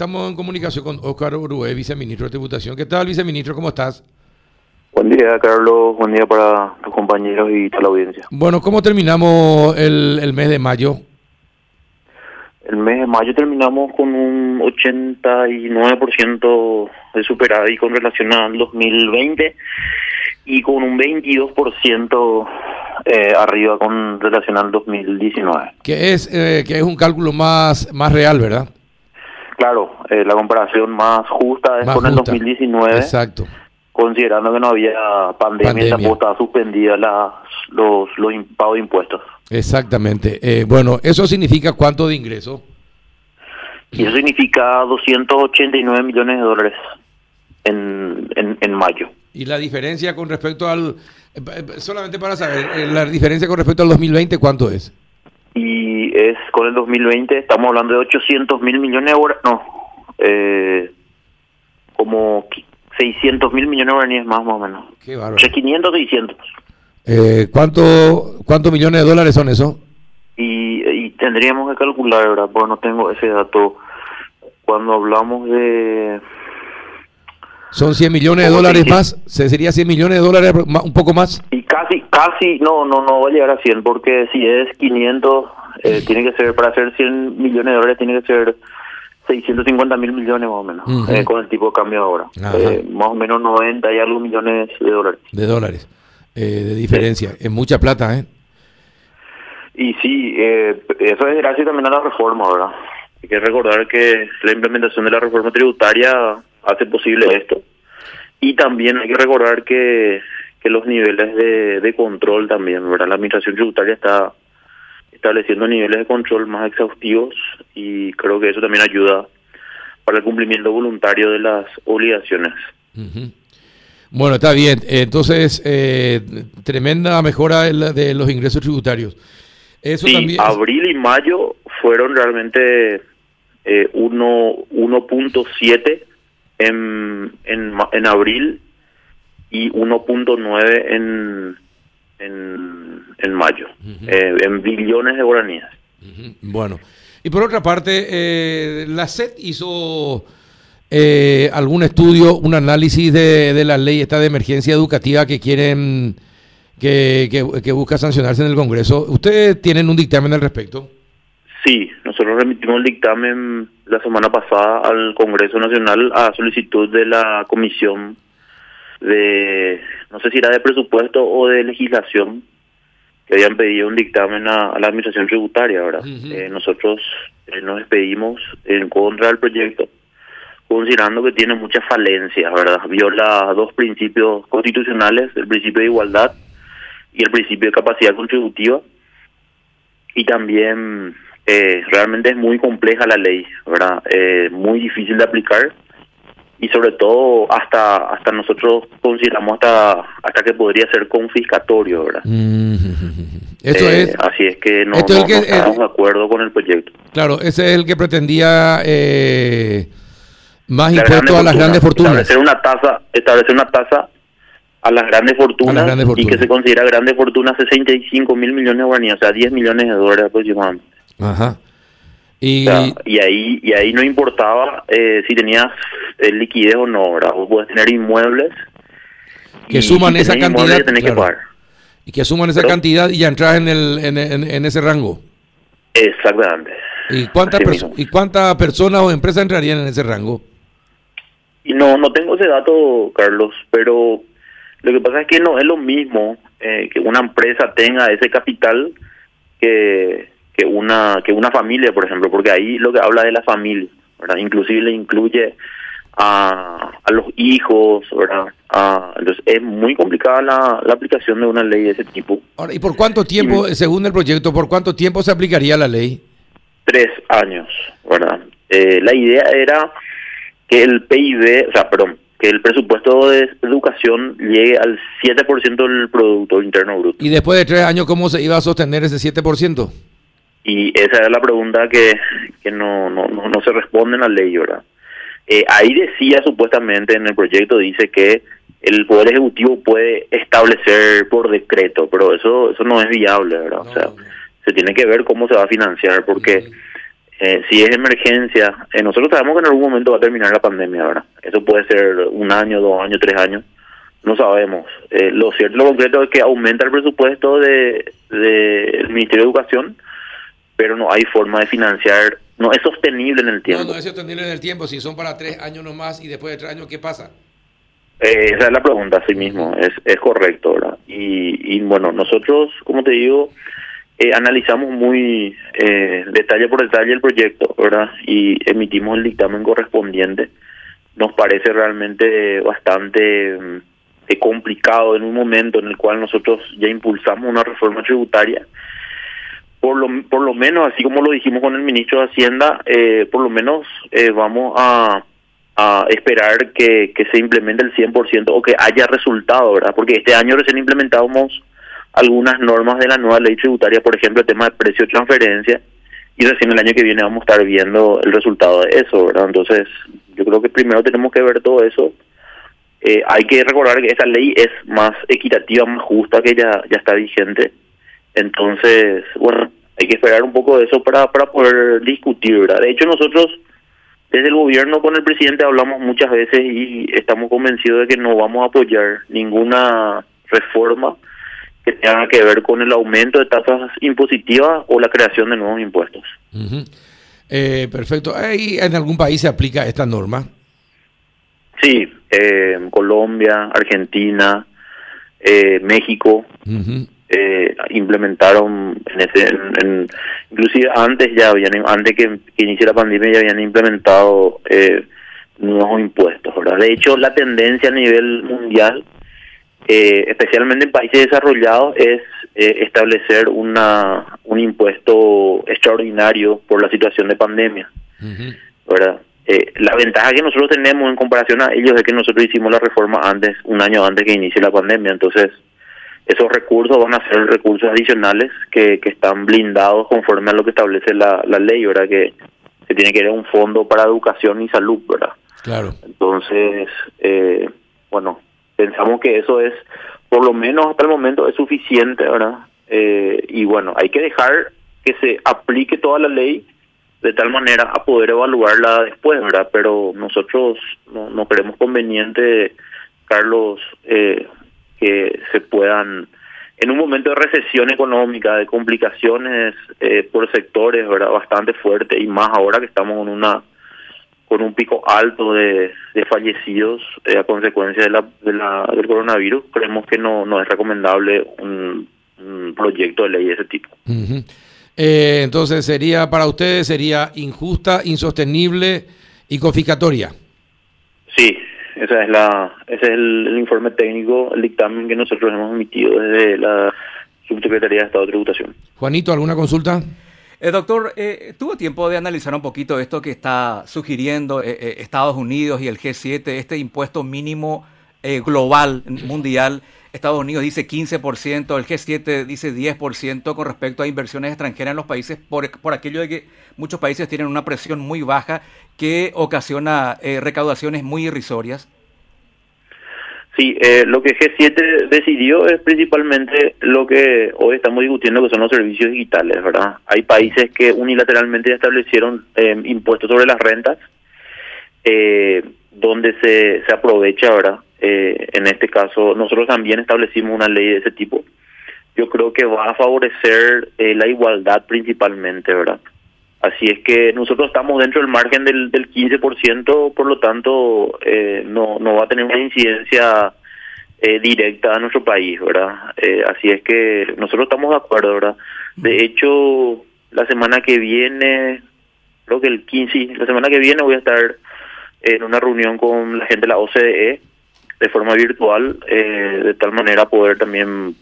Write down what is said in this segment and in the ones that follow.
estamos en comunicación con Oscar Uruguay, viceministro de Tributación. ¿Qué tal, viceministro? ¿Cómo estás? Buen día, Carlos. Buen día para tus compañeros y toda la audiencia. Bueno, ¿cómo terminamos el, mes de mayo? El mes de mayo terminamos con un 89% de superávit con relación al 2020 y con un 22% eh, arriba con relación al 2019. Que es, eh, que es un cálculo más, más real, ¿verdad? Claro, eh, la comparación más justa es con el 2019. Exacto. Considerando que no había pandemia, tampoco estaba suspendida los, los pagos de impuestos. Exactamente. Eh, bueno, ¿eso significa cuánto de ingreso? Y eso significa 289 millones de dólares en, en, en mayo. ¿Y la diferencia con respecto al... Eh, solamente para saber, la diferencia con respecto al 2020, ¿cuánto es? Y es con el 2020, estamos hablando de 800 mil millones de euros, no, eh, como 600 mil millones de guaraníes más, más o menos. Qué bárbaro. 500, 600. Eh, ¿cuánto, ¿Cuántos millones de dólares son eso? Y, y tendríamos que calcular, ¿verdad? Porque no tengo ese dato. Cuando hablamos de son 100 millones de dólares más, ¿se sería 100 millones de dólares, un poco más? Y casi, casi, no, no, no va a llegar a 100, porque si es 500, eh, tiene que ser, para hacer 100 millones de dólares, tiene que ser 650 mil millones más o menos, eh, con el tipo de cambio ahora. Eh, más o menos 90 y algo millones de dólares. De dólares, de diferencia. Es mucha plata, ¿eh? Y sí, eso es gracias también a la reforma, ¿verdad? Hay que recordar que la implementación de la reforma tributaria hace posible esto. Y también hay que recordar que, que los niveles de, de control también, ¿verdad? La administración tributaria está estableciendo niveles de control más exhaustivos y creo que eso también ayuda para el cumplimiento voluntario de las obligaciones. Bueno, está bien. Entonces, eh, tremenda mejora de los ingresos tributarios. Eso sí, abril y mayo fueron realmente eh, 1.7 en, en, en abril y 1.9 en, en, en mayo, eh, en billones de guaraníes. Bueno, y por otra parte, eh, la SED hizo eh, algún estudio, un análisis de, de la ley esta de emergencia educativa que quieren, que, que, que busca sancionarse en el Congreso. ¿Ustedes tienen un dictamen al respecto? Sí, nosotros remitimos el dictamen la semana pasada al Congreso Nacional a solicitud de la Comisión de, no sé si era de presupuesto o de legislación, que habían pedido un dictamen a, la Administración Tributaria. ¿verdad? Eh, nosotros eh, nos despedimos en contra del proyecto, considerando que tiene muchas falencias, ¿verdad? Viola dos principios constitucionales, el principio de igualdad y el principio de capacidad contributiva, y también eh, realmente es muy compleja la ley, ¿verdad? Eh, muy difícil de aplicar y sobre todo hasta hasta nosotros consideramos hasta hasta que podría ser confiscatorio, ¿verdad? Mm. Esto eh, es, así es que no, estamos de acuerdo con el proyecto. Claro, ese es el que pretendía eh, más impuestos a las grandes fortunas. Establecer una tasa, establecer una tasa a las grandes fortunas, y que se considera grandes fortunas 65 mil millones de guaraníes, o sea, 10 millones de dólares aproximadamente. Ajá. Y, y ahí y ahí no importaba eh, si tenías el liquidez o no, ¿verdad? Vos puedes tener inmuebles que suman esa cantidad y que suman esa cantidad y ya entras en, el, en, en, ese rango. Exactamente. ¿Y cuántas ¿Y cuántas personas o empresas entrarían en ese rango? Y no no tengo ese dato, Carlos, pero lo que pasa es que no es lo mismo eh, que una empresa tenga ese capital que que una que una familia, por ejemplo, porque ahí lo que habla de la familia, ¿verdad? Inclusive le incluye a, a los hijos, ¿verdad? entonces es muy complicada la, la, aplicación de una ley de ese tipo. Ahora, ¿y por cuánto tiempo, según el proyecto, por cuánto tiempo se aplicaría la ley? Tres años, ¿verdad? Eh, la idea era que el PIB, o sea, perdón, que el presupuesto de educación llegue al 7% del Producto Interno Bruto. ¿Y después de tres años cómo se iba a sostener ese 7%? Y esa es la pregunta que, que no, no, no, se responde en la ley, ¿verdad? Eh, ahí decía supuestamente en el proyecto, dice que el Poder Ejecutivo puede establecer por decreto, pero eso eso no es viable, ¿verdad? o sea, se tiene que ver cómo se va a financiar, porque eh, si es emergencia, eh, nosotros sabemos que en algún momento va a terminar la pandemia, ¿verdad? Eso puede ser un año, dos años, tres años, no sabemos. Eh, lo cierto, lo concreto es que aumenta el presupuesto del de, Ministerio de Educación, pero no hay forma de financiar, no es sostenible en el tiempo. No, no es sostenible en el tiempo, si son para tres años nomás y después de tres años, ¿qué pasa? esa es la pregunta, sí mismo, es, es correcto, ¿verdad? Y, y bueno, nosotros, como te digo, eh, analizamos muy eh, detalle por detalle el proyecto, ¿verdad? Y emitimos el dictamen correspondiente. Nos parece realmente bastante eh, complicado en un momento en el cual nosotros ya impulsamos una reforma tributaria. Por lo, por lo menos, así como lo dijimos con el ministro de Hacienda, eh, por lo menos eh, vamos a, a esperar que, que se implemente el 100% o que haya resultado, ¿verdad? Porque este año recién implementamos algunas normas de la nueva ley tributaria, por ejemplo, el tema de precio de transferencia, y recién el año que viene vamos a estar viendo el resultado de eso, ¿verdad? Entonces, yo creo que primero tenemos que ver todo eso. Eh, hay que recordar que esa ley es más equitativa, más justa, que ya, ya está vigente. Entonces, bueno, hay que esperar un poco de eso para, para poder discutir, ¿verdad? De hecho, nosotros desde el gobierno con el presidente hablamos muchas veces y estamos convencidos de que no vamos a apoyar ninguna reforma que tenga que ver con el aumento de tasas impositivas o la creación de nuevos impuestos. eh, perfecto. ¿Ahí en algún país se aplica esta norma? Sí, eh, Colombia, Argentina, eh, México eh, implementaron, en ese, en, inclusive antes ya habían, antes que, que inicie la pandemia ya habían implementado eh, nuevos impuestos. ¿verdad? De hecho, la tendencia a nivel mundial eh, especialmente en países desarrollados, es eh, establecer una un impuesto extraordinario por la situación de pandemia. ¿verdad? Eh, la ventaja que nosotros tenemos en comparación a ellos es que nosotros hicimos la reforma antes, un año antes que inicie la pandemia, entonces esos recursos van a ser recursos adicionales que, que están blindados conforme a lo que establece la, la ley, ¿verdad? Que, que tiene que ir un fondo para educación y salud, ¿verdad? Claro. Entonces, eh, bueno, pensamos que eso es, por lo menos hasta el momento, es suficiente, ¿verdad? Eh, y bueno, hay que dejar que se aplique toda la ley de tal manera a poder evaluarla después, ¿verdad? Pero nosotros no, no creemos conveniente, Carlos, eh, que se puedan, en un momento de recesión económica, de complicaciones eh, por sectores, ¿verdad? Bastante fuerte y más ahora que estamos en una con un pico alto de, de fallecidos eh, a consecuencia de la, de la, del coronavirus, creemos que no, no es recomendable un, un proyecto de ley de ese tipo. eh, entonces, sería para ustedes, sería injusta, insostenible y confiscatoria. Sí, esa es la, ese es el, el, informe técnico, el dictamen que nosotros hemos emitido desde la Subsecretaría de Estado de Tributación. Juanito, ¿alguna consulta? Eh, doctor, eh, ¿tuvo tiempo de analizar un poquito esto que está sugiriendo eh, eh Estados Unidos y el G7, este impuesto mínimo eh, global, mundial? Estados Unidos dice 15%, el G7 dice 10% con respecto a inversiones extranjeras en los países, por, por aquello de que muchos países tienen una presión muy baja que ocasiona recaudaciones muy irrisorias. Sí, eh, lo que G7 decidió es principalmente lo que hoy estamos discutiendo, que son los servicios digitales, ¿verdad? Hay países que unilateralmente establecieron eh, impuestos sobre las rentas, eh, donde se, se aprovecha, ¿verdad? Eh, en este caso, nosotros también establecimos una ley de ese tipo. Yo creo que va a favorecer eh, la igualdad principalmente, ¿verdad? Así es que nosotros estamos dentro del margen del, del 15%, por lo tanto, eh, no, no va a tener una incidencia eh, directa a nuestro país, ¿verdad? Eh, así es que nosotros estamos de acuerdo, ¿verdad? De hecho, la semana que viene, creo que el 15, la semana que viene voy a estar en una reunión con la gente de la OCDE de forma virtual, eh, de tal manera poder también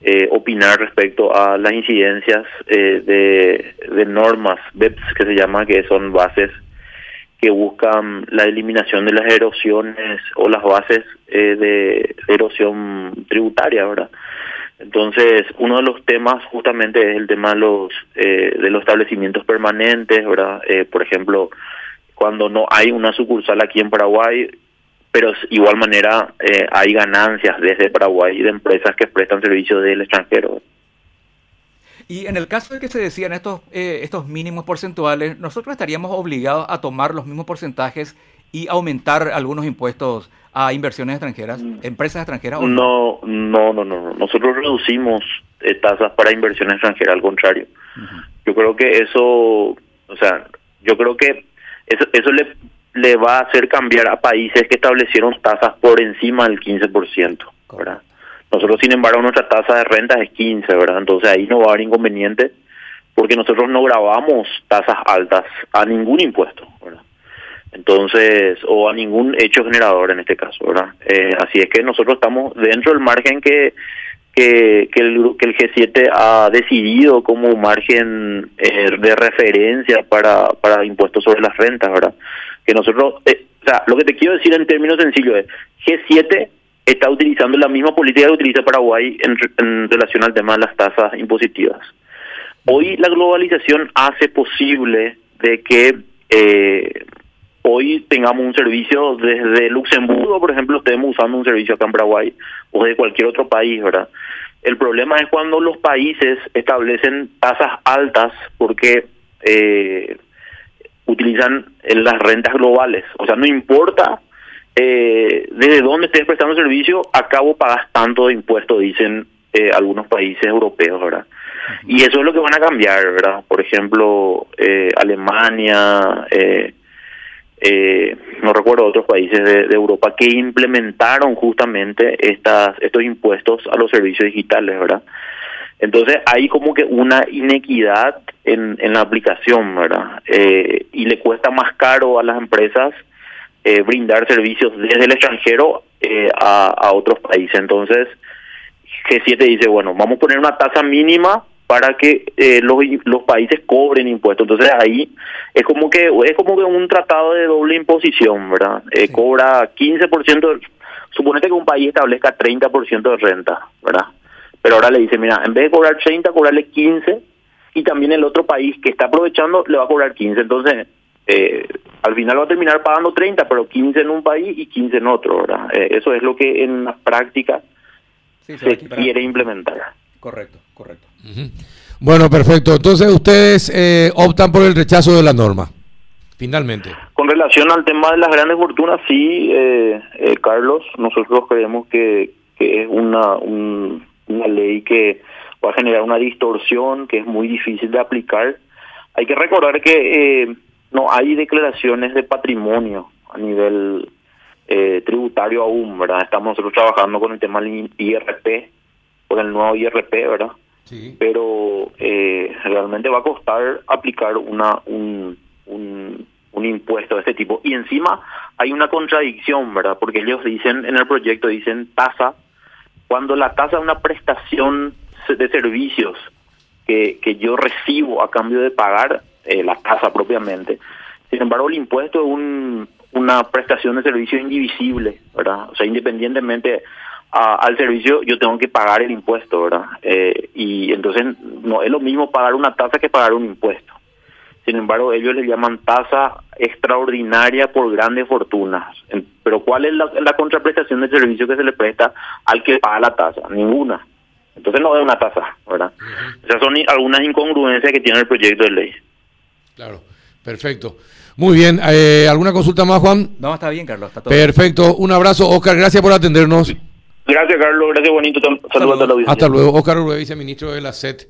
eh, opinar respecto a las incidencias eh, de, de, normas BEPS que se llama que son bases que buscan la eliminación de las erosiones o las bases eh, de erosión tributaria, ¿verdad? Entonces, uno de los temas justamente es el tema de los de los establecimientos permanentes, ¿verdad? por ejemplo, cuando no hay una sucursal aquí en Paraguay, pero igual manera eh, hay ganancias desde Paraguay de empresas que prestan servicios del extranjero. Y en el caso de que se decían estos, eh, estos mínimos porcentuales, nosotros estaríamos obligados a tomar los mismos porcentajes y aumentar algunos impuestos a inversiones extranjeras, mm. empresas extranjeras. no, no, no, no, Nosotros reducimos eh, tasas para inversiones extranjeras, al contrario. Yo creo que eso, o sea, yo creo que eso, eso le, le va a hacer cambiar a países que establecieron tasas por encima del 15%, ¿verdad? Nosotros, sin embargo, nuestra tasa de renta es 15, ¿verdad? Entonces ahí no va a haber inconveniente porque nosotros no grabamos tasas altas a ningún impuesto. Entonces, o a ningún hecho generador en este caso, ¿verdad? Eh, así es que nosotros estamos dentro del margen que, que, que, el, que el G7 ha decidido como margen eh, de referencia para, para impuestos sobre las rentas, ¿verdad? Que nosotros, eh, o sea, lo que te quiero decir en términos sencillos es, G7 está utilizando la misma política que utiliza Paraguay en, relación al tema de las tasas impositivas. Hoy la globalización hace posible de que eh, hoy tengamos un servicio desde Luxemburgo, por ejemplo, estemos usando un servicio acá en Paraguay o de cualquier otro país, ¿verdad? El problema es cuando los países establecen tasas altas porque eh, utilizan las rentas globales. O sea, no importa eh, desde dónde estés prestando servicio, acabo pagas tanto de impuestos, dicen eh, algunos países europeos, ¿verdad? Y eso es lo que van a cambiar, ¿verdad? Por ejemplo, eh, Alemania, eh, eh, no recuerdo otros países de, Europa que implementaron justamente estas estos impuestos a los servicios digitales, ¿verdad? Entonces hay como que una inequidad en, en la aplicación, ¿verdad? Eh, y le cuesta más caro a las empresas eh, brindar servicios desde el extranjero eh, a, a otros países. Entonces, G7 dice, bueno, vamos a poner una tasa mínima para que eh, los, los países cobren impuestos. Entonces ahí es como que es como que un tratado de doble imposición, ¿verdad? Eh, Cobra 15%, suponete que un país establezca 30% de renta, ¿verdad? Pero ahora le dice, mira, en vez de cobrar 30, cobrarle 15 y también el otro país que está aprovechando le va a cobrar 15. Entonces, eh, al final va a terminar pagando 30, pero 15 en un país y 15 en otro, ¿verdad? Eh, eso es lo que en la práctica se quiere implementar. Correcto, correcto. Bueno, perfecto. Entonces ustedes eh, optan por el rechazo de la norma, finalmente. Con relación al tema de las grandes fortunas, sí, eh, eh, Carlos, nosotros creemos que, que es una, una ley que va a generar una distorsión que es muy difícil de aplicar. Hay que recordar que no hay declaraciones de patrimonio a nivel tributario aún, ¿verdad? Estamos nosotros trabajando con el tema del IRP, con el nuevo IRP, ¿verdad? Sí. Pero eh, realmente va a costar aplicar una un, un, un impuesto de este tipo. Y encima hay una contradicción, ¿verdad? Porque ellos dicen en el proyecto, dicen tasa, cuando la tasa es una prestación de servicios que, que yo recibo a cambio de pagar eh, la tasa propiamente. Sin embargo, el impuesto es un, una prestación de servicio indivisible, ¿verdad? O sea, independientemente al servicio yo tengo que pagar el impuesto, ¿verdad? Eh, y entonces no es lo mismo pagar una tasa que pagar un impuesto. Sin embargo, ellos le llaman tasa extraordinaria por grandes fortunas. Pero ¿cuál es la, la contraprestación de servicio que se le presta al que paga la tasa? Ninguna. Entonces no es una tasa, ¿verdad? Esas son algunas incongruencias que tiene el proyecto de ley. Claro, perfecto. Muy bien, eh, ¿alguna consulta más, Juan? No, está bien, Carlos. Está todo Perfecto, un abrazo, Oscar, gracias por atendernos. Gracias, Carlos. Gracias, bonito. Saludos a la Hasta luego. Oscar Uruguay, viceministro de la SET.